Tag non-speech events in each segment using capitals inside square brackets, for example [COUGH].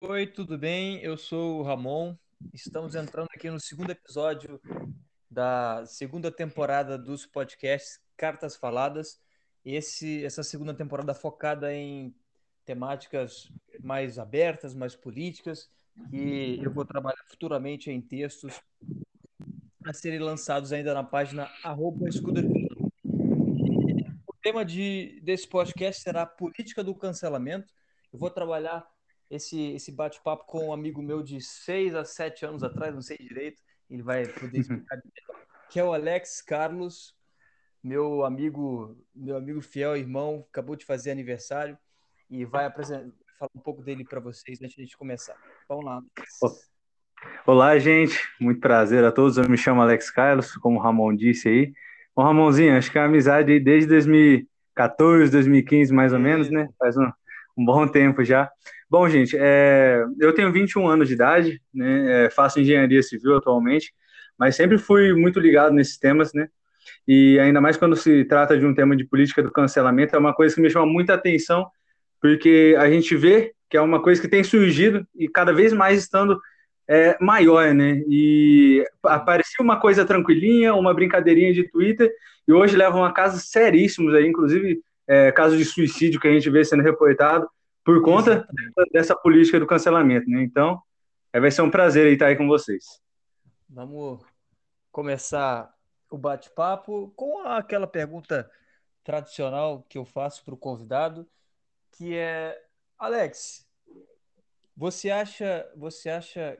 Oi, tudo bem? Eu sou o Ramon. Estamos entrando aqui no segundo episódio da segunda temporada dos podcasts Cartas Faladas. Esse, essa segunda temporada focada em temáticas mais abertas, mais políticas, e eu vou trabalhar futuramente em textos a serem lançados ainda na página arroba O tema de, desse podcast será a política do cancelamento. Eu vou trabalhar esse, esse bate-papo com um amigo meu de seis a sete anos atrás, não sei direito, ele vai poder [LAUGHS] explicar, que é o Alex Carlos, meu amigo, meu amigo fiel, irmão, acabou de fazer aniversário e vai apresentar, falar um pouco dele para vocês antes de a gente começar. Vamos lá. Olá, gente. Muito prazer a todos. Eu me chamo Alex Carlos, como o Ramon disse aí. Bom, Ramonzinho, acho que é a amizade aí desde 2014, 2015, mais ou menos, né? Faz um, um bom tempo já. Bom, gente, é, eu tenho 21 anos de idade, né? É, faço engenharia civil atualmente, mas sempre fui muito ligado nesses temas, né? E ainda mais quando se trata de um tema de política do cancelamento, é uma coisa que me chama muita atenção, porque a gente vê que é uma coisa que tem surgido e cada vez mais estando é, maior, né? E aparecia uma coisa tranquilinha, uma brincadeirinha de Twitter, e hoje levam a casos seríssimos aí, inclusive é, casos de suicídio que a gente vê sendo reportado por conta dessa política do cancelamento, né? Então, é, vai ser um prazer estar aí com vocês. Vamos começar o bate-papo com aquela pergunta tradicional que eu faço para o convidado, que é Alex, você acha, você acha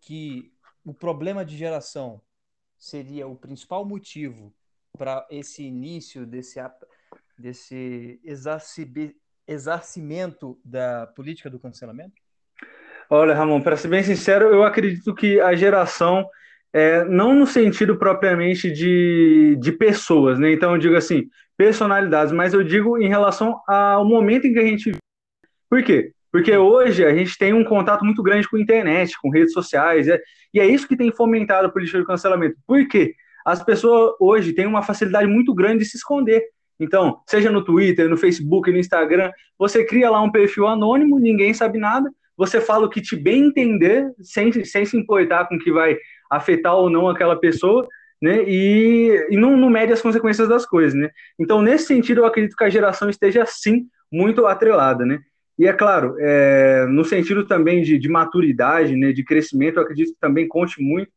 que o problema de geração seria o principal motivo para esse início desse, desse exarcimento da política do cancelamento? Olha, Ramon, para ser bem sincero, eu acredito que a geração, é, não no sentido propriamente de, de pessoas, né? Então eu digo assim, personalidades, mas eu digo em relação ao momento em que a gente. Por quê? Porque hoje a gente tem um contato muito grande com a internet, com redes sociais, é, e é isso que tem fomentado a política de cancelamento. Por quê? As pessoas hoje têm uma facilidade muito grande de se esconder. Então, seja no Twitter, no Facebook, no Instagram, você cria lá um perfil anônimo, ninguém sabe nada, você fala o que te bem entender, sem, sem se importar com o que vai afetar ou não aquela pessoa, né? E, e não, não mede as consequências das coisas, né? Então, nesse sentido, eu acredito que a geração esteja, sim, muito atrelada, né? E é claro, é, no sentido também de, de, maturidade, né, de crescimento, eu acredito que também conte muito,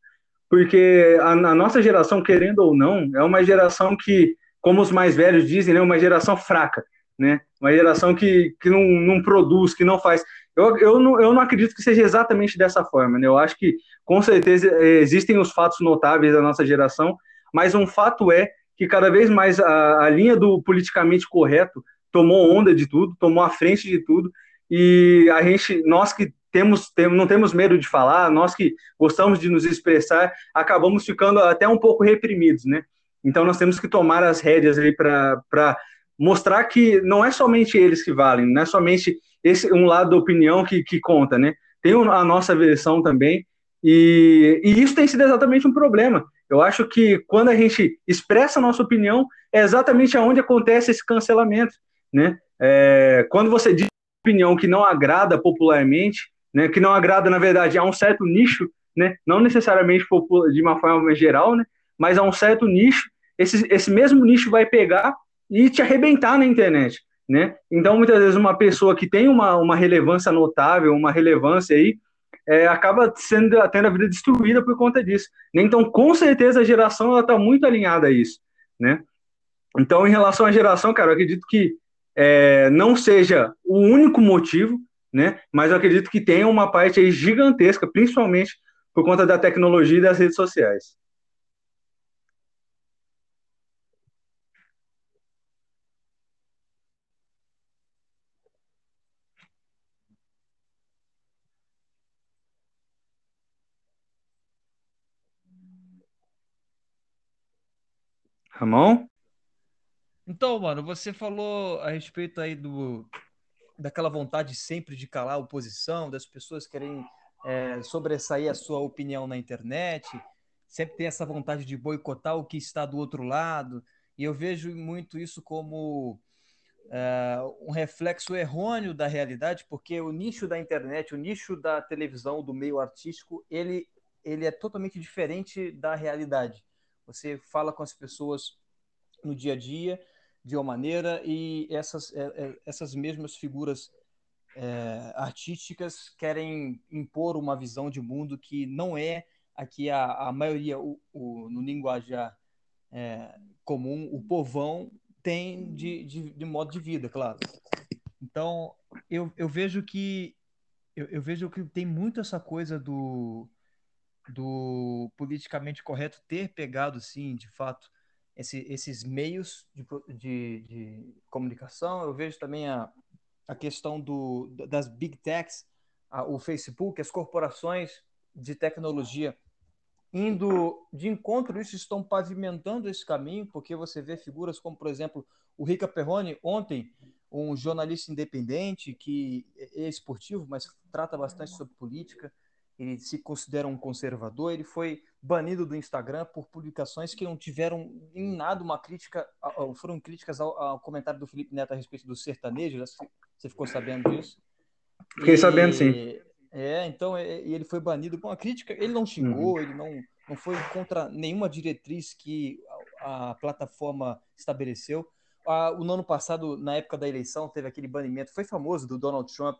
porque a, a, nossa geração, querendo ou não, é uma geração que, como os mais velhos dizem, é né, uma geração fraca, né? Uma geração que, que não, não produz, que não faz. Eu, eu, não, eu não acredito que seja exatamente dessa forma, né? Eu acho que, com certeza, existem os fatos notáveis da nossa geração, mas um fato é que cada vez mais a, a linha do politicamente correto tomou onda de tudo, tomou a frente de tudo, e a gente, nós que temos, temos, não temos medo de falar, nós que gostamos de nos expressar, acabamos ficando até um pouco reprimidos, né? Então nós temos que tomar as rédeas aí para mostrar que não é somente eles que valem, não é somente esse um lado da opinião que, que conta, né? Tem a nossa versão também, e, e isso tem sido exatamente um problema. Eu acho que quando a gente expressa a nossa opinião, é exatamente aonde acontece esse cancelamento né? É, quando você diz opinião que não agrada popularmente, né, que não agrada, na verdade, a um certo nicho, né, não necessariamente de uma forma geral, né, mas a um certo nicho, esse, esse mesmo nicho vai pegar e te arrebentar na internet, né? Então, muitas vezes, uma pessoa que tem uma, uma relevância notável, uma relevância aí, é, acaba sendo, tendo a vida destruída por conta disso. Né? Então, com certeza, a geração está muito alinhada a isso, né? Então, em relação à geração, cara, eu acredito que é, não seja o único motivo, né? Mas eu acredito que tem uma parte aí gigantesca, principalmente por conta da tecnologia e das redes sociais. Ramon? Então, mano, você falou a respeito aí do daquela vontade sempre de calar a oposição, das pessoas querem é, sobressair a sua opinião na internet, sempre tem essa vontade de boicotar o que está do outro lado, e eu vejo muito isso como é, um reflexo errôneo da realidade, porque o nicho da internet, o nicho da televisão, do meio artístico, ele, ele é totalmente diferente da realidade. Você fala com as pessoas no dia a dia de uma maneira e essas, é, é, essas mesmas figuras é, artísticas querem impor uma visão de mundo que não é a que a, a maioria, o, o, no linguajar é, comum, o povão tem de, de, de, modo de vida, claro. Então, eu, eu vejo que eu, eu vejo que tem muito essa coisa do, do politicamente correto ter pegado, sim, de fato, esse, esses meios de, de, de, comunicação. Eu vejo também a, a questão do, das big techs, a, o Facebook, as corporações de tecnologia indo de encontro isso, estão pavimentando esse caminho, porque você vê figuras como, por exemplo, o Rica Perrone, ontem, um jornalista independente que é esportivo, mas trata bastante sobre política, ele se considera um conservador, ele foi banido do Instagram por publicações que não tiveram em nada uma crítica, foram críticas ao, ao comentário do Felipe Neto a respeito do sertanejo, você ficou sabendo disso? Fiquei e, sabendo, sim. É, então ele foi banido com a crítica. Ele não xingou, uhum. ele não, não foi contra nenhuma diretriz que a, a plataforma estabeleceu. Ah, o ano passado, na época da eleição, teve aquele banimento, foi famoso, do Donald Trump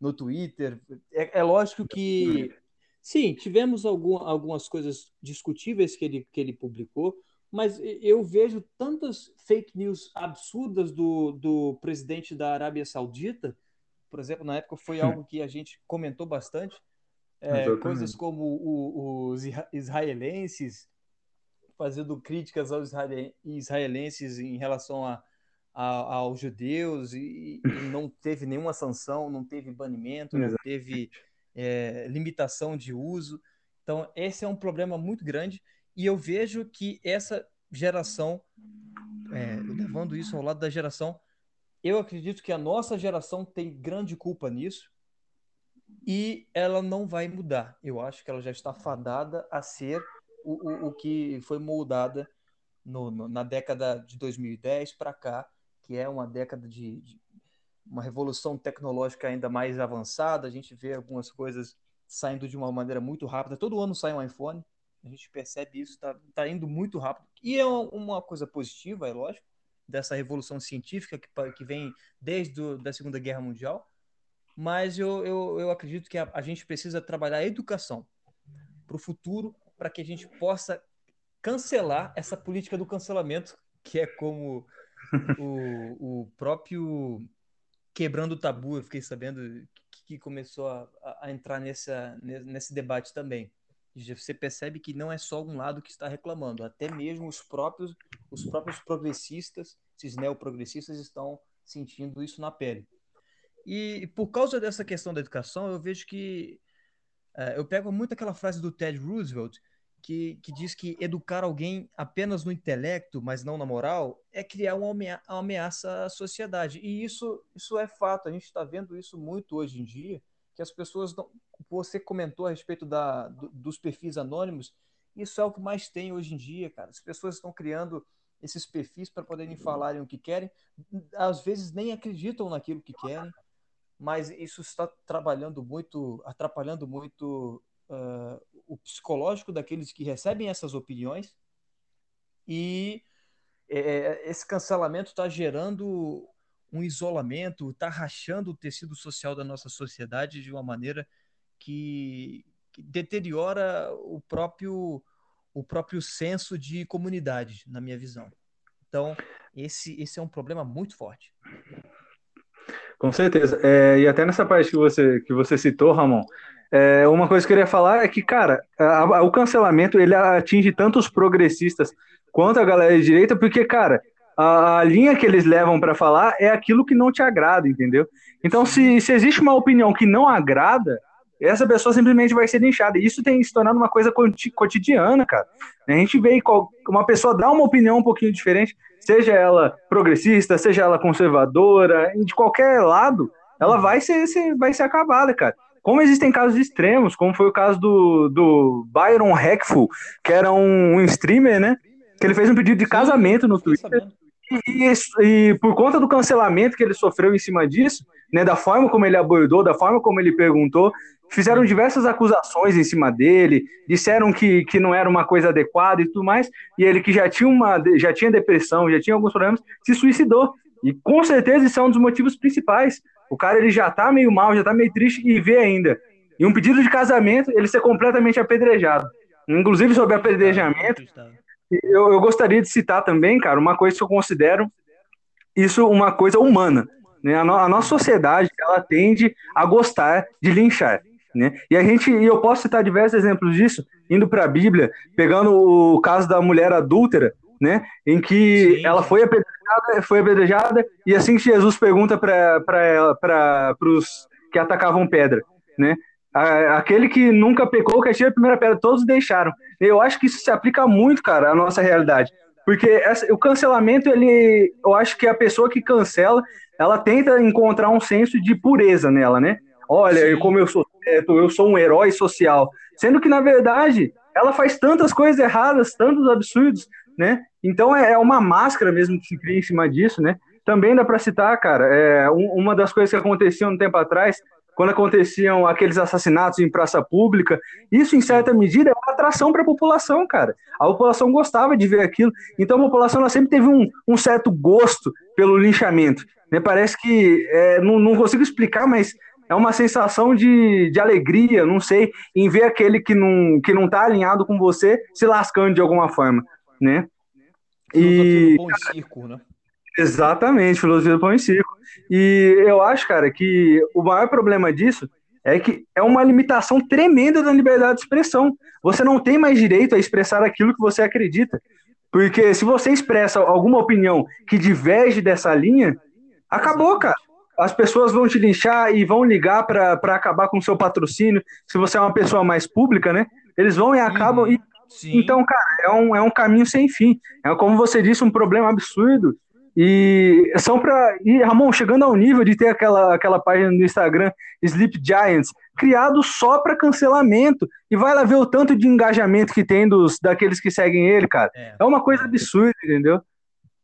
no Twitter. É, é lógico que, sim, tivemos algum, algumas coisas discutíveis que ele, que ele publicou, mas eu vejo tantas fake news absurdas do, do presidente da Arábia Saudita por exemplo, na época foi algo que a gente comentou bastante. É, coisas como o, os israelenses fazendo críticas aos israelenses em relação a, a, aos judeus e, e, não teve nenhuma sanção, não teve banimento, não teve é, limitação de uso. Então, esse é um problema muito grande e eu vejo que essa geração, é, levando isso ao lado da geração eu acredito que a nossa geração tem grande culpa nisso e ela não vai mudar. Eu acho que ela já está fadada a ser o, o, o que foi moldada no, no, na década de 2010 para cá, que é uma década de, de, uma revolução tecnológica ainda mais avançada. A gente vê algumas coisas saindo de uma maneira muito rápida. Todo ano sai um iPhone, a gente percebe isso, está tá indo muito rápido. E é uma coisa positiva, é lógico, dessa revolução científica que, que vem desde a da Segunda Guerra Mundial, mas eu, eu, eu acredito que a, a gente precisa trabalhar a educação para o futuro, para que a gente possa cancelar essa política do cancelamento, que é como o, o próprio Quebrando o Tabu, eu fiquei sabendo que, que começou a, a entrar nessa, nesse debate também você percebe que não é só um lado que está reclamando, até mesmo os próprios, os próprios progressistas, esses neoprogressistas, estão sentindo isso na pele. E por causa dessa questão da educação, eu vejo que. É, eu pego muito aquela frase do Ted Roosevelt, que, que diz que educar alguém apenas no intelecto, mas não na moral, é criar uma ameaça à sociedade. E isso, isso é fato, a gente está vendo isso muito hoje em dia, que as pessoas não, você comentou a respeito da, do, dos perfis anônimos, isso é o que mais tem hoje em dia, cara. As pessoas estão criando esses perfis para poderem falarem o que querem, às vezes nem acreditam naquilo que querem, mas isso está trabalhando muito, atrapalhando muito uh, o psicológico daqueles que recebem essas opiniões e é, esse cancelamento está gerando um isolamento, está rachando o tecido social da nossa sociedade de uma maneira que, que deteriora o próprio o próprio senso de comunidade, na minha visão. Então, esse, esse é um problema muito forte. Com certeza. É, e até nessa parte que você, que você citou, Ramon, é, uma coisa que eu queria falar é que, cara, a, a, o cancelamento ele atinge tanto os progressistas quanto a galera de direita, porque, cara, a, a linha que eles levam para falar é aquilo que não te agrada, entendeu? Então, se, se existe uma opinião que não agrada, essa pessoa simplesmente vai ser linchada. E isso tem se tornado uma coisa cotidiana, cara. A gente vê uma pessoa dar uma opinião um pouquinho diferente, seja ela progressista, seja ela conservadora, de qualquer lado, ela vai ser, vai ser acabada, cara. Como existem casos extremos, como foi o caso do, do Byron Hackful, que era um, um streamer, né? Que ele fez um pedido de casamento no Twitter. e, e, por conta do cancelamento que ele sofreu em cima disso, né, da forma como ele abordou, da forma como ele perguntou, fizeram diversas acusações em cima dele, disseram que, que não era uma coisa adequada e tudo mais, e ele que já tinha, uma, já tinha depressão, já tinha alguns problemas, se suicidou. E com certeza isso é um dos motivos principais. O cara ele já tá meio mal, já tá meio triste e vê ainda. E um pedido de casamento, ele ser completamente apedrejado. Inclusive sobre apedrejamento, eu, eu gostaria de citar também, cara, uma coisa que eu considero isso uma coisa humana. Né? A, no, a nossa sociedade ela tende a gostar de linchar. Né? E a gente, e eu posso citar diversos exemplos disso, indo para a Bíblia, pegando o caso da mulher adúltera, né? Em que Sim. ela foi apedrejada, foi apedrejada, e assim que Jesus pergunta para os que atacavam pedra, né? Aquele que nunca pecou, que atira a primeira pedra, todos deixaram. Eu acho que isso se aplica muito, cara, à nossa realidade. Porque essa, o cancelamento, ele, eu acho que a pessoa que cancela, ela tenta encontrar um senso de pureza nela, né? Olha, Sim. como eu sou eu sou um herói social. Sendo que, na verdade, ela faz tantas coisas erradas, tantos absurdos, né? Então é, é uma máscara mesmo que se cria em cima disso, né? Também dá para citar, cara, é, um, uma das coisas que aconteciam um tempo atrás, quando aconteciam aqueles assassinatos em praça pública, isso em certa medida é uma atração para a população, cara. A população gostava de ver aquilo, então a população sempre teve um, um certo gosto pelo linchamento. Né? Parece que, é, não, não consigo explicar, mas é uma sensação de, de alegria, não sei, em ver aquele que não, que não tá alinhado com você se lascando de alguma forma, né? E... Pão e circo, né? Exatamente, filosofia do pão e circo. E eu acho, cara, que o maior problema disso é que é uma limitação tremenda da liberdade de expressão. Você não tem mais direito a expressar aquilo que você acredita. Porque se você expressa alguma opinião que diverge dessa linha, acabou, cara as pessoas vão te linchar e vão ligar para acabar com o seu patrocínio. Se você é uma pessoa mais pública, né? Eles vão e acabam. Uhum. E, então, cara, é um, é um caminho sem fim. É como você disse, um problema absurdo. E são para. E, Ramon, chegando ao nível de ter aquela, aquela página no Instagram, Sleep Giants, criado só para cancelamento. E vai lá ver o tanto de engajamento que tem dos, daqueles que seguem ele, cara. É, é uma coisa absurda, entendeu?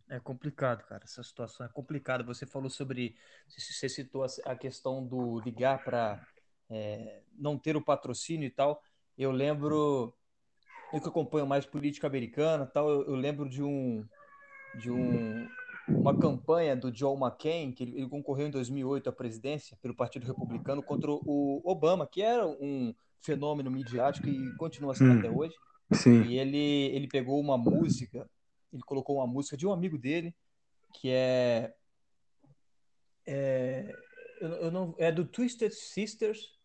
É complicado, cara. Essa situação é complicada. Você falou sobre. Você citou a questão do ligar para é, não ter o patrocínio e tal. Eu lembro. Eu que acompanho mais política americana tal, eu, eu lembro de um. De um uma campanha do John McCain, que ele, ele concorreu em 2008 à presidência pelo Partido Republicano contra o Obama, que era um fenômeno midiático e continua sendo hum, até hoje. Sim. E ele, ele pegou uma música ele colocou uma música de um amigo dele, que é. É, eu, eu não, é do Twisted Sisters,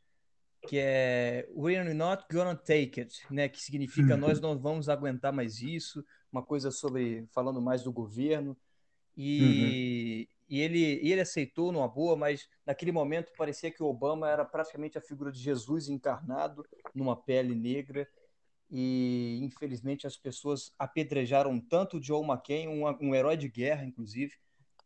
que é We're not gonna take it, né? Que significa nós não vamos aguentar mais isso, uma coisa sobre falando mais do governo. E, uhum. e, ele, ele aceitou numa boa, mas naquele momento parecia que o Obama era praticamente a figura de Jesus encarnado numa pele negra e infelizmente as pessoas apedrejaram tanto o Joe McCain, um, um herói de guerra, inclusive,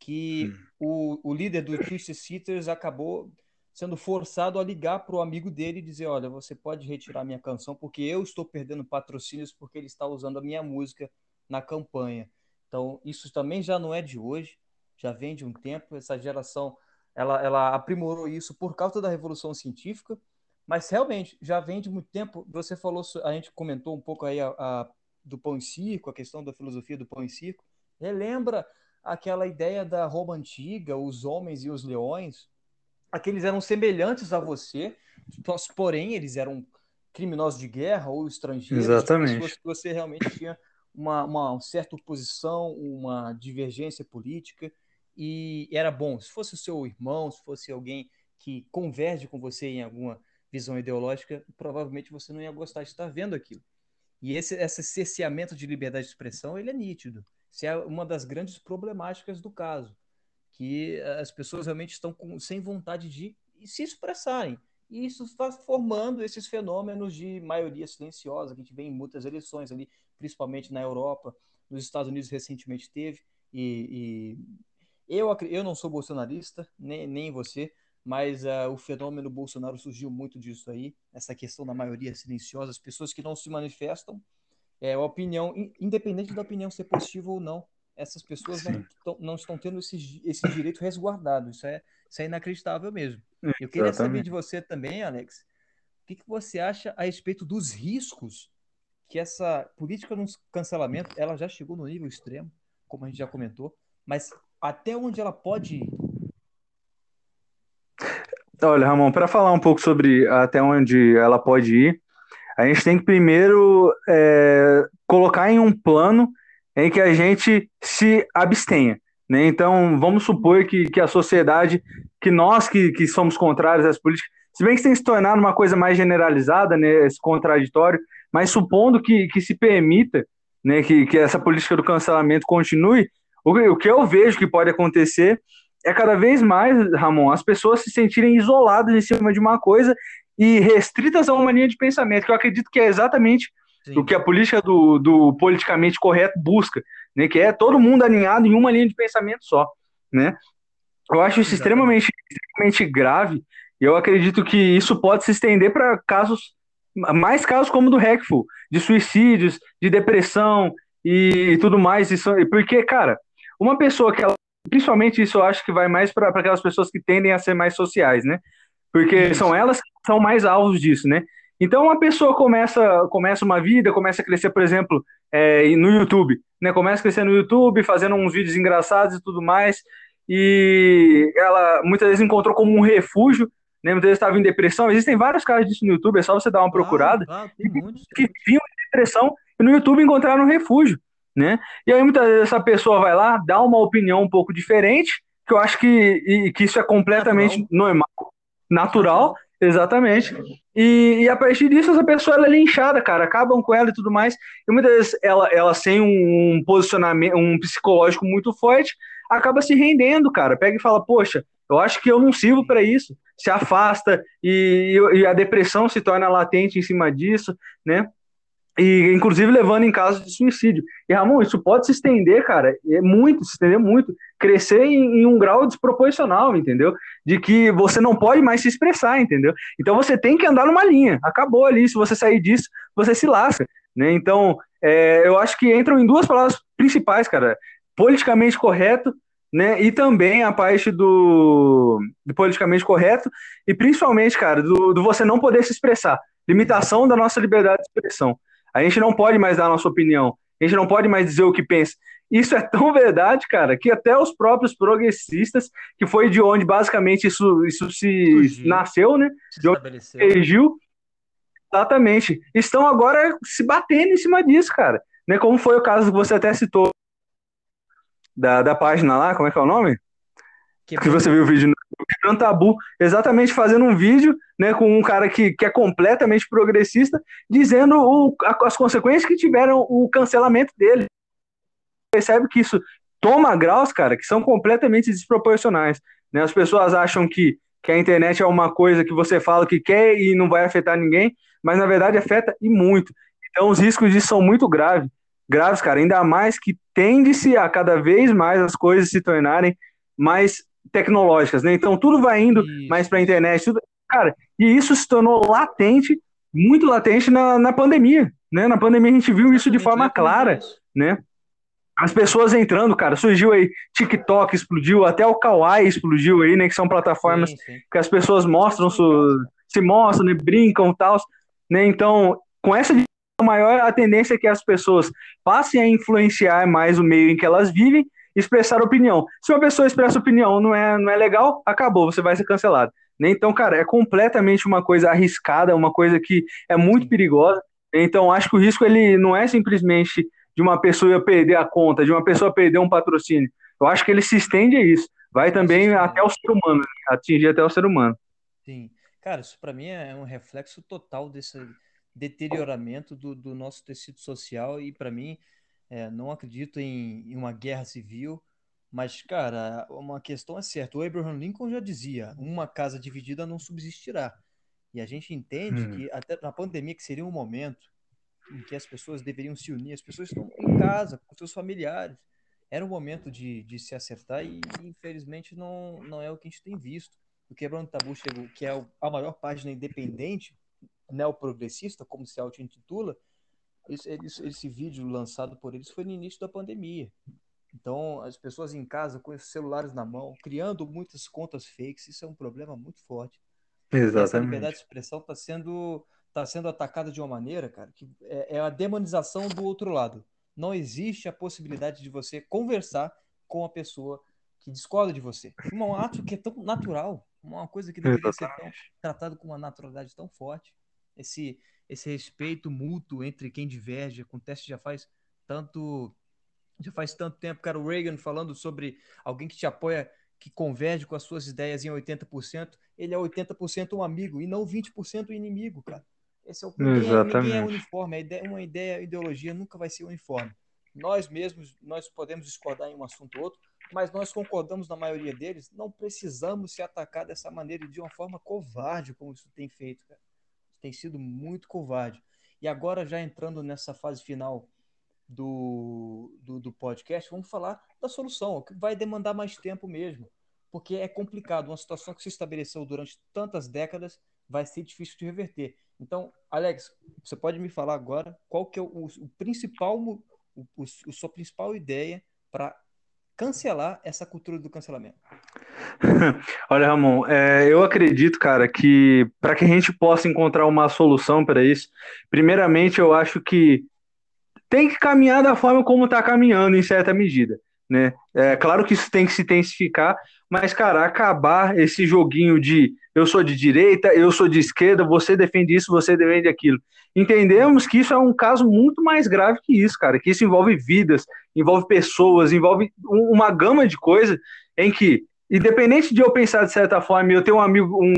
que hum. o, o líder do Twisted Sitters acabou sendo forçado a ligar para o amigo dele e dizer: Olha, você pode retirar minha canção porque eu estou perdendo patrocínios porque ele está usando a minha música na campanha. Então, isso também já não é de hoje, já vem de um tempo. Essa geração ela, ela aprimorou isso por causa da revolução científica mas realmente, já vem de muito tempo. Você falou, a gente comentou um pouco aí a, a, do pão e circo, a questão da filosofia do pão e circo. Relembra aquela ideia da Roma antiga, os homens e os leões, aqueles eram semelhantes a você, porém eles eram criminosos de guerra ou estrangeiros, Exatamente. pessoas que você realmente tinha uma, uma certa oposição, uma divergência política, e era bom. Se fosse o seu irmão, se fosse alguém que converge com você em alguma visão ideológica, provavelmente você não ia gostar de estar vendo aquilo. E esse, esse cerceamento de liberdade de expressão, ele é nítido. Isso é uma das grandes problemáticas do caso, que as pessoas realmente estão com, sem vontade de se expressarem. E isso está formando esses fenômenos de maioria silenciosa que a gente vê em muitas eleições ali, principalmente na Europa, nos Estados Unidos recentemente teve. E, e eu, eu não sou bolsonarista, nem, nem você, mas uh, o fenômeno Bolsonaro surgiu muito disso aí, essa questão da maioria silenciosa, as pessoas que não se manifestam, é a opinião, independente da opinião ser positiva ou não, essas pessoas não, tão, não, estão tendo esse, esse direito resguardado. Isso é, isso é inacreditável mesmo. Eu queria saber de você também, Alex, o que, que você acha a respeito dos riscos que essa política de cancelamento ela já chegou no nível extremo, como a gente já comentou, mas até onde ela pode ir? Olha, Ramon, para falar um pouco sobre até onde ela pode ir, a gente tem que primeiro é, colocar em um plano em que a gente se abstenha. Né? Então, vamos supor que, que a sociedade, que nós que, que somos contrários às políticas, se bem que tem se tornado uma coisa mais generalizada, né, esse contraditório, mas supondo que, que se permita né, que, que essa política do cancelamento continue, o, o que eu vejo que pode acontecer é cada vez mais, Ramon, as pessoas se sentirem isoladas em cima de uma coisa e restritas a uma linha de pensamento, que eu acredito que é exatamente Sim. o que a política do, do politicamente correto busca, né, que é todo mundo alinhado em uma linha de pensamento só, né? Eu acho isso extremamente, extremamente grave e eu acredito que isso pode se estender para casos, mais casos como o do Hackful, de suicídios, de depressão e tudo mais, isso, porque, cara, uma pessoa que ela, principalmente isso eu acho que vai mais para aquelas pessoas que tendem a ser mais sociais, né? Porque isso. são elas que são mais alvos disso, né? Então uma pessoa começa, começa uma vida, começa a crescer, por exemplo, é, no YouTube, né? Começa a crescer no YouTube, fazendo uns vídeos engraçados e tudo mais, e ela muitas vezes encontrou como um refúgio, né? Muitas vezes estava em depressão. Existem vários casos disso no YouTube, é só você dar uma procurada. Claro, claro, que viam depressão e no YouTube encontraram um refúgio, né? E aí muitas vezes essa pessoa vai lá, dá uma opinião um pouco diferente, que eu acho que, e, que isso é completamente natural, normal, natural Exatamente. E, e, a partir disso, essa pessoa ela é linchada, cara. Acabam com ela e tudo mais. E muitas vezes ela, ela sem um posicionamento, um psicológico muito forte, acaba se rendendo, cara. Pega e fala, poxa, eu acho que eu não sirvo para isso. Se afasta e, e, a depressão se torna latente em cima disso, né? E inclusive levando em casos de suicídio. E Ramon, isso pode se estender, cara, é muito, se estender muito, crescer em, em, um grau desproporcional, entendeu? De que você não pode mais se expressar, entendeu? Então você tem que andar numa linha, acabou ali, se você sair disso, você se lasca, né? Então, é, eu acho que entram em duas palavras principais, cara, politicamente correto, né? E também a parte do, do politicamente correto e principalmente, cara, do, do você não poder se expressar, limitação da nossa liberdade de expressão. A gente não pode mais dar a nossa opinião. A gente não pode mais dizer o que pensa. Isso é tão verdade, cara, que até os próprios progressistas, que foi de onde basicamente isso, isso se Surgiu, nasceu, né? Se de onde surgiu, exatamente. Estão agora se batendo em cima disso, cara. Né? Como foi o caso que você até citou da, da página lá, como é que é o nome? Que, que você viu o vídeo Quebrando Tabu, exatamente fazendo um vídeo né, com um cara que, que é completamente progressista, dizendo o, as consequências que tiveram o cancelamento dele. Percebe que isso toma graus, cara, que são completamente desproporcionais. Né? As pessoas acham que, que a internet é uma coisa que você fala que quer e não vai afetar ninguém, mas na verdade afeta e muito. Então os riscos disso são muito graves, graves, cara, ainda mais que tende-se a cada vez mais as coisas se tornarem mais tecnológicas, né? Então tudo vai indo isso. mais para a internet, tudo, cara, e isso se tornou latente, muito latente na, na pandemia, né? Na pandemia a gente viu isso de forma clara, né? As pessoas entrando, cara, surgiu aí TikTok explodiu, até o Kawaii explodiu aí, né? Que são plataformas sim, sim. que as pessoas mostram, se mostram, né, brincam e tal, né? Então, com essa maior a tendência é que as pessoas passem a influenciar mais o meio em que elas vivem expressar opinião. Se uma pessoa expressa opinião não é, não é legal, acabou, você vai ser cancelado. Né? Então, cara, é completamente uma coisa arriscada, uma coisa que é muito perigosa. Então, acho que o risco ele não é simplesmente de uma pessoa perder a conta, de uma pessoa perder um patrocínio. Eu acho que ele se estende a isso. Vai também até o ser humano, né? atingir até o ser humano. Sim. Cara, isso para mim é um reflexo total desse deterioramento do, do nosso tecido social e para mim é, não acredito em, em, uma guerra civil, mas, cara, uma questão é certa. O Abraham Lincoln já dizia: uma casa dividida não subsistirá. E a gente entende hum. que, até na pandemia, que seria um momento em que as pessoas deveriam se unir, as pessoas estão em casa, com seus familiares. Era o momento de, de se acertar e, infelizmente, não, não é o que a gente tem visto. O Quebrando Tabu chegou, que é a maior página independente, neoprogressista, como se auto-intitula, esse, esse, esse vídeo lançado por eles foi no início da pandemia. Então, as pessoas em casa com os celulares na mão, criando muitas contas fakes, isso é um problema muito forte. Exatamente. Essa liberdade de expressão está sendo, tá sendo atacada de uma maneira, cara, que é, é a demonização do outro lado. Não existe a possibilidade de você conversar com a pessoa que discorda de você. Um ato que é tão natural, uma coisa que deveria Exatamente. ser tão, tratado com uma naturalidade tão forte. Esse, esse respeito mútuo entre quem diverge acontece já faz tanto já faz tanto tempo, cara, o Reagan falando sobre alguém que te apoia, que converge com as suas ideias em 80%, ele é 80% um amigo e não 20% um inimigo, cara. Esse é o ninguém, é, ninguém é uniforme, ideia, uma ideia, ideologia nunca vai ser uniforme. Nós mesmos, nós podemos discordar em um assunto ou outro, mas nós concordamos na maioria deles, não precisamos se atacar dessa maneira de uma forma covarde, como isso tem feito, cara. Tem sido muito covarde. E agora, já entrando nessa fase final do, do, do podcast, vamos falar da solução, que vai demandar mais tempo mesmo, porque é complicado. Uma situação que se estabeleceu durante tantas décadas vai ser difícil de reverter. Então, Alex, você pode me falar agora qual que é o, o principal, o, o, a sua principal ideia para cancelar essa cultura do cancelamento? [LAUGHS] Olha, Ramon, é, eu acredito, cara, que para que a gente possa encontrar uma solução para isso, primeiramente eu acho que tem que caminhar da forma como está caminhando, em certa medida. Né? É claro que isso tem que se intensificar, mas, cara, acabar esse joguinho de eu sou de direita, eu sou de esquerda, você defende isso, você defende aquilo. Entendemos que isso é um caso muito mais grave que isso, cara, que isso envolve vidas, envolve pessoas, envolve uma gama de coisas em que, independente de eu pensar de certa forma, eu tenho um amigo um,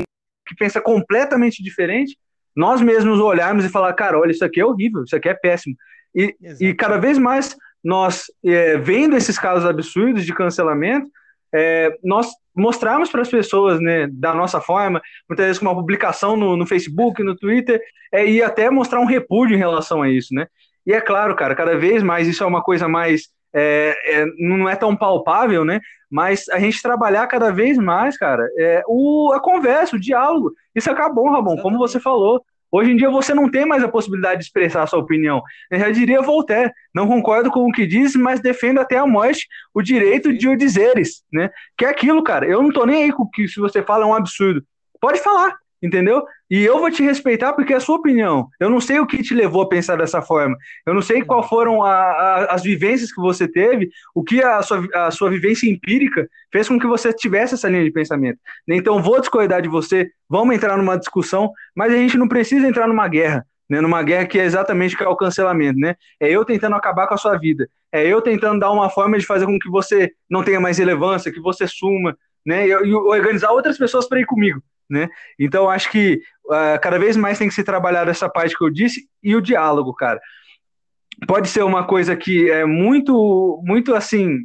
que pensa completamente diferente, nós mesmos olharmos e falar, cara, olha, isso aqui é horrível, isso aqui é péssimo. E, e cada vez mais nós, é, vendo esses casos absurdos de cancelamento, é, nós mostrarmos para as pessoas, né, da nossa forma, muitas vezes com uma publicação no, no Facebook, no Twitter, é, e até mostrar um repúdio em relação a isso, né? E é claro, cara, cada vez mais isso é uma coisa mais é, é, não é tão palpável, né? Mas a gente trabalhar cada vez mais, cara, é, o, a conversa, o diálogo. Isso acabou, Ramon, como você falou. Hoje em dia você não tem mais a possibilidade de expressar a sua opinião. Eu já diria Voltaire, não concordo com o que diz, mas defendo até a morte o direito de o dizeres, né? Que é aquilo, cara. Eu não tô nem aí com que se você fala é um absurdo. Pode falar, entendeu? E eu vou te respeitar porque é a sua opinião. Eu não sei o que te levou a pensar dessa forma. Eu não sei qual foram a, a, as vivências que você teve, o que a sua, a sua vivência empírica fez com que você tivesse essa linha de pensamento. Então, vou discordar de você, vamos entrar numa discussão, mas a gente não precisa entrar numa guerra. Né, numa guerra que é exatamente é o cancelamento, né? É eu tentando acabar com a sua vida, é eu tentando dar uma forma de fazer com que você não tenha mais relevância, que você suma, né? E organizar outras pessoas para ir comigo né? Então acho que uh, cada vez mais tem que se trabalhar essa parte que eu disse e o diálogo, cara. Pode ser uma coisa que é muito, muito assim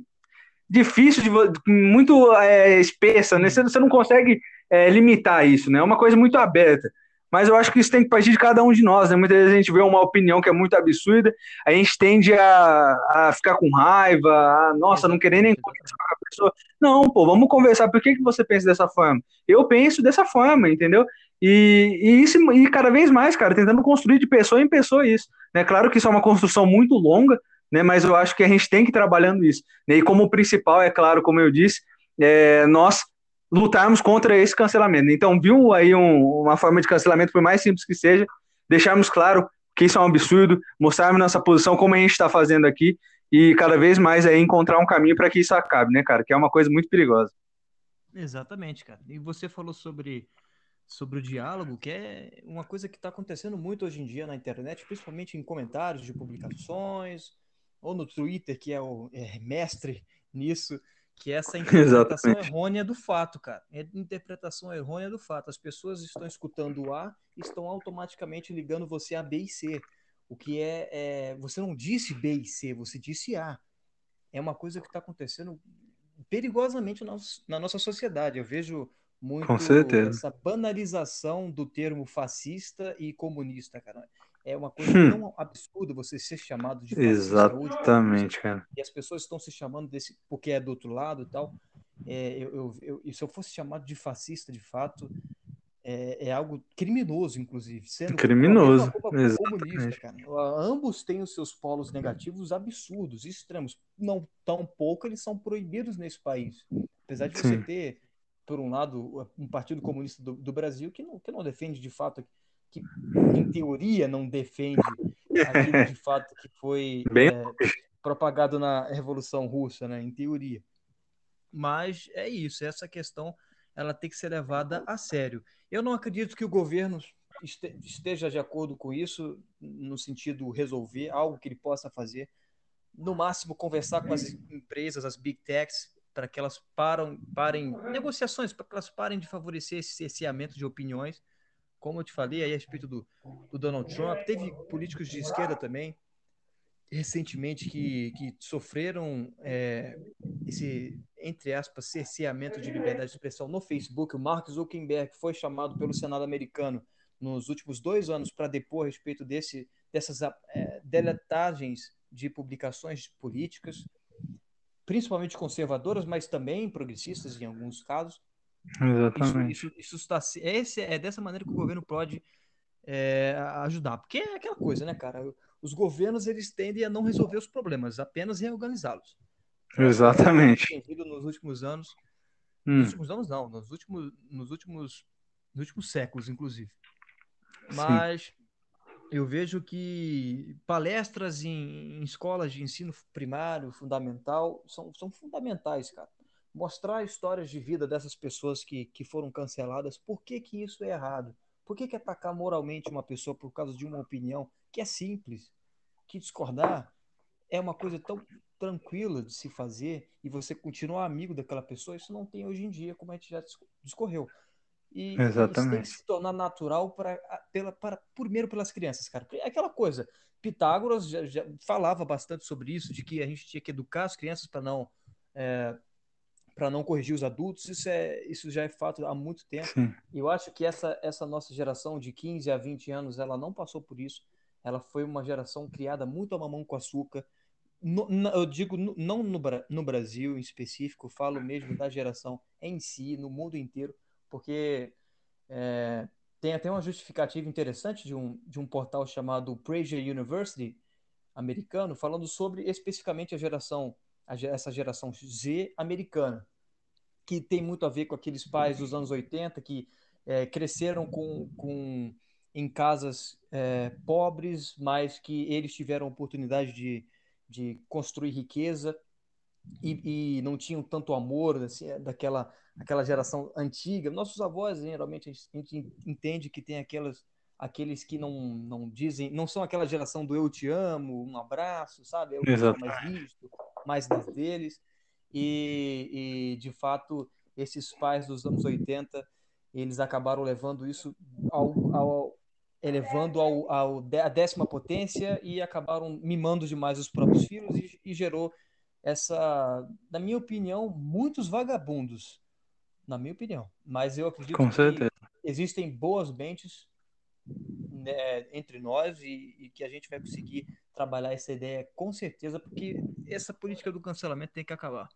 difícil de muito é, espessa, né? Você, você não consegue é, limitar isso, né? É uma coisa muito aberta. Mas eu acho que isso tem que partir de cada um de nós, né? Muitas vezes a gente vê uma opinião que é muito absurda, a gente tende a, a ficar com raiva, a, nossa, não querer nem conversar com a pessoa. Não, pô, vamos conversar. Por que, que você pensa dessa forma? Eu penso dessa forma, entendeu? E, e, isso, e cada vez mais, cara, tentando construir de pessoa em pessoa isso. Né? Claro que isso é uma construção muito longa, né? mas eu acho que a gente tem que ir trabalhando isso. Né? E como principal, é claro, como eu disse, é, nós lutarmos contra esse cancelamento. Então, viu aí um, uma forma de cancelamento, por mais simples que seja, deixarmos claro que isso é um absurdo, mostrarmos nossa posição como a gente está fazendo aqui e cada vez mais aí encontrar um caminho para que isso acabe, né, cara? Que é uma coisa muito perigosa. Exatamente, cara. E você falou sobre sobre o diálogo, que é uma coisa que está acontecendo muito hoje em dia na internet, principalmente em comentários de publicações, ou no Twitter, que é o é mestre nisso que é essa [LAUGHS] interpretação Exatamente. errônea do fato, cara. É interpretação errônea do fato. As pessoas estão escutando o A e estão automaticamente ligando você a B e C. O que é, é você não disse B e C, você disse A. É uma coisa que está acontecendo perigosamente na nossa sociedade. Eu vejo muito essa banalização do termo fascista e comunista, cara. É uma coisa hum. tão absurda você ser chamado de Exatamente, cara. E as pessoas estão se chamando desse porque é do outro lado e tal. É, eu, eu, eu, e se eu fosse chamado de fascista de fato, é, é, algo criminoso, inclusive. Sendo criminoso, comunista, cara. Ambos têm os seus polos negativos absurdos, extremos. Não tão pouco, eles são proibidos nesse país. Apesar de Sim. você ter, por um lado, um Partido Comunista do, do, Brasil que não, que não defende de fato, que em teoria não defende aquilo de fato que foi [LAUGHS] Bem... é, propagado na Revolução Russa, né? Em teoria. Mas é isso, essa questão ela tem que ser levada a sério. Eu não acredito que o governo esteja de acordo com isso, no sentido resolver algo que ele possa fazer. No máximo, conversar com as empresas, as big techs, para que elas param, parem negociações, para que elas parem de favorecer esse cerceamento de opiniões. Como eu te falei aí a respeito do, do Donald Trump, teve políticos de esquerda também recentemente que, que sofreram é, esse, entre aspas, cerceamento de liberdade de expressão no Facebook. O Mark Zuckerberg foi chamado pelo Senado americano nos últimos dois anos para depor a respeito desse, dessas é, deletagens de publicações políticas, principalmente conservadoras, mas também progressistas em alguns casos. Exatamente. Isso, isso, está, esse, é dessa maneira que o governo pode é, ajudar. Porque é aquela coisa, né, cara? Os governos eles tendem a não resolver os problemas, apenas reorganizá-los. Exatamente. Nos últimos anos, hum. nos últimos anos não, nos últimos, nos últimos, nos últimos séculos, inclusive. Mas Sim. eu vejo que palestras em, em, escolas de ensino primário, fundamental, são, são fundamentais, cara. Mostrar histórias de vida dessas pessoas que, que foram canceladas, por que, que isso é errado? Por que, que atacar moralmente uma pessoa por causa de uma opinião que é simples? Que discordar é uma coisa tão tranquila de se fazer e você continuar amigo daquela pessoa, isso não tem hoje em dia, como a gente já discorreu. E Exatamente. isso tem que se tornar natural para, pela, para, primeiro pelas crianças, cara. É aquela coisa, Pitágoras já, já, falava bastante sobre isso, de que a gente tinha que educar as crianças para não é, para não corrigir os adultos, isso, é, isso já é fato há muito tempo. Sim. Eu acho que essa, essa nossa geração de 15 a 20 anos, ela não passou por isso. Ela foi uma geração criada muito a mamão com açúcar. No, no, eu digo no, não no, no Brasil em específico, falo mesmo da geração em si, no mundo inteiro, porque é, tem até uma justificativa interessante de um, de um portal chamado Prager University, americano, falando sobre especificamente a geração essa geração Z americana, que tem muito a ver com aqueles pais dos anos 80 que é, cresceram com, com, em casas é, pobres, mas que eles tiveram oportunidade de, de construir riqueza e, e, não tinham tanto amor assim, daquela aquela geração antiga. Nossos avós, geralmente, a gente entende que tem aquelas aqueles que não, não dizem, não são aquela geração do eu te amo, um abraço, sabe? É o mais rígido mais das deles. E, e, de fato, esses pais dos anos 80, eles acabaram levando isso ao, ao elevando ao, ao, a décima potência e acabaram mimando demais os próprios filhos e, e gerou essa, na minha opinião, muitos vagabundos, na minha opinião. Mas eu acredito Com certeza. que existem boas mentes né, entre nós e, e, que a gente vai conseguir trabalhar essa ideia com certeza, porque essa política do cancelamento tem que acabar.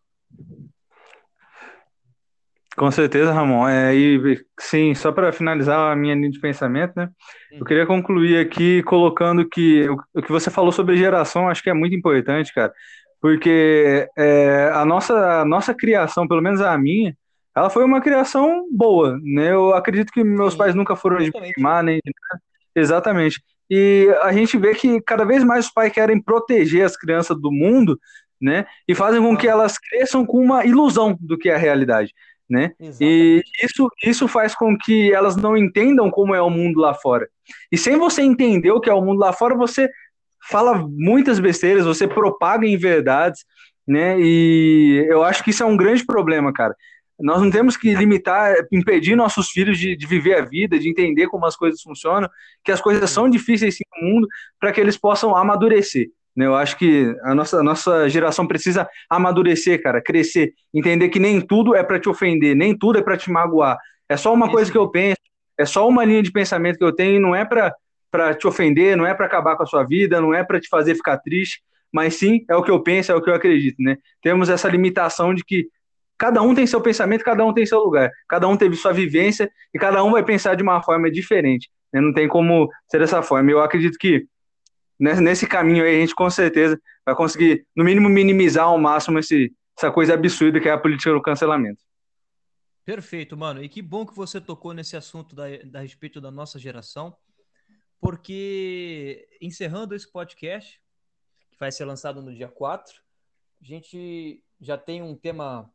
Com certeza, Ramon. É, e sim, só para finalizar a minha linha de pensamento, né? Eu queria concluir aqui colocando que o, o, que você falou sobre geração acho que é muito importante, cara, porque é, a nossa a nossa criação, pelo menos a minha, ela foi uma criação boa, né? Eu acredito que meus sim, pais nunca foram de queimar nem nada. Exatamente. E a gente vê que cada vez mais os pais querem proteger as crianças do mundo, né? E fazem com que elas cresçam com uma ilusão do que é a realidade, né? E isso, isso faz com que elas não entendam como é o mundo lá fora. E sem você entender o que é o mundo lá fora, você fala muitas besteiras, você propaga em verdades, né? E eu acho que isso é um grande problema, cara. Nós não temos que limitar, impedir nossos filhos de, de, viver a vida, de entender como as coisas funcionam, que as coisas são difíceis sim, no mundo, para que eles possam amadurecer. Né? Eu acho que a nossa, a nossa geração precisa amadurecer, cara, crescer, entender que nem tudo é para te ofender, nem tudo é para te magoar. É só uma coisa que eu penso, é só uma linha de pensamento que eu tenho, não é para te ofender, não é para acabar com a sua vida, não é para te fazer ficar triste, mas sim é o que eu penso, é o que eu acredito, né? Temos essa limitação de que cada um tem seu pensamento, cada um tem seu lugar, cada um teve sua vivência e cada um vai pensar de uma forma diferente. Né? Não tem como ser dessa forma. Eu acredito que nesse caminho aí a gente com certeza vai conseguir, no mínimo, minimizar ao máximo esse, essa coisa absurda que é a política do cancelamento. Perfeito, mano. E que bom que você tocou nesse assunto da, da respeito da nossa geração, porque encerrando esse podcast, que vai ser lançado no dia 4, a gente já tem um tema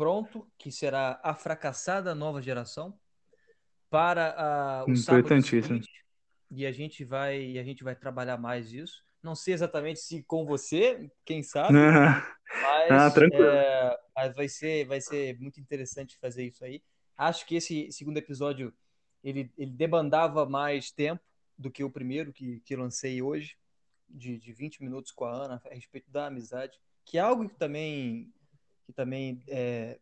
pronto, que será a fracassada nova geração, para uh, o sábado seguinte, e a gente vai a gente vai trabalhar mais isso. Não sei exatamente se com você, quem sabe, [LAUGHS] mas, ah, é, mas vai ser vai ser muito interessante fazer isso aí. Acho que esse segundo episódio ele, ele debandava mais tempo do que o primeiro que, que lancei hoje, de, de 20 minutos com a Ana, a respeito da amizade, que é algo que também, que também é,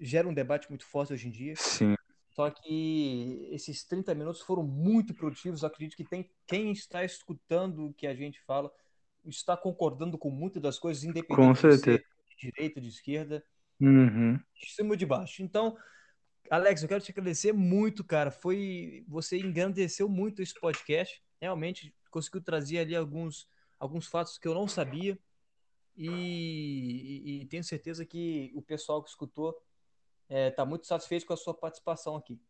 gera um debate muito forte hoje em dia. Sim. Só que esses 30 minutos foram muito produtivos. Eu acredito que tem quem está escutando o que a gente fala está concordando com muitas das coisas, independente com certeza. de direita, de esquerda, uhum. de cima ou de baixo. Então, Alex, eu quero te agradecer muito, cara. Foi você engrandeceu muito esse podcast. Realmente conseguiu trazer ali alguns alguns fatos que eu não sabia e, e, e tenho certeza que o pessoal que escutou está é, tá muito satisfeito com a sua participação aqui.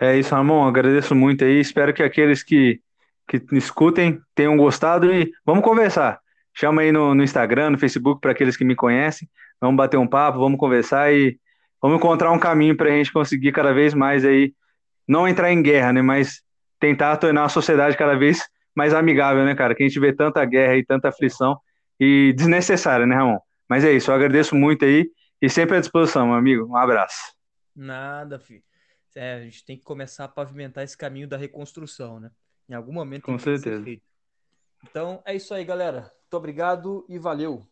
É isso, Ramon. Agradeço muito aí. Espero que aqueles que, que escutem tenham gostado e vamos conversar. Chama aí no, no Instagram, no Facebook, para aqueles que me conhecem. Vamos bater um papo, vamos conversar e vamos encontrar um caminho para a gente conseguir cada vez mais aí, não entrar em guerra, né? Mas tentar tornar a sociedade cada vez mais amigável, né, cara? Que a gente vê tanta guerra e tanta aflição e desnecessária, né, Ramon? Mas é isso, eu agradeço muito aí e sempre à disposição, meu amigo. Um abraço. Nada, filho. É, a gente tem que começar a pavimentar esse caminho da reconstrução, né? Em algum momento Com certeza. Então é isso aí, galera. Muito obrigado e valeu.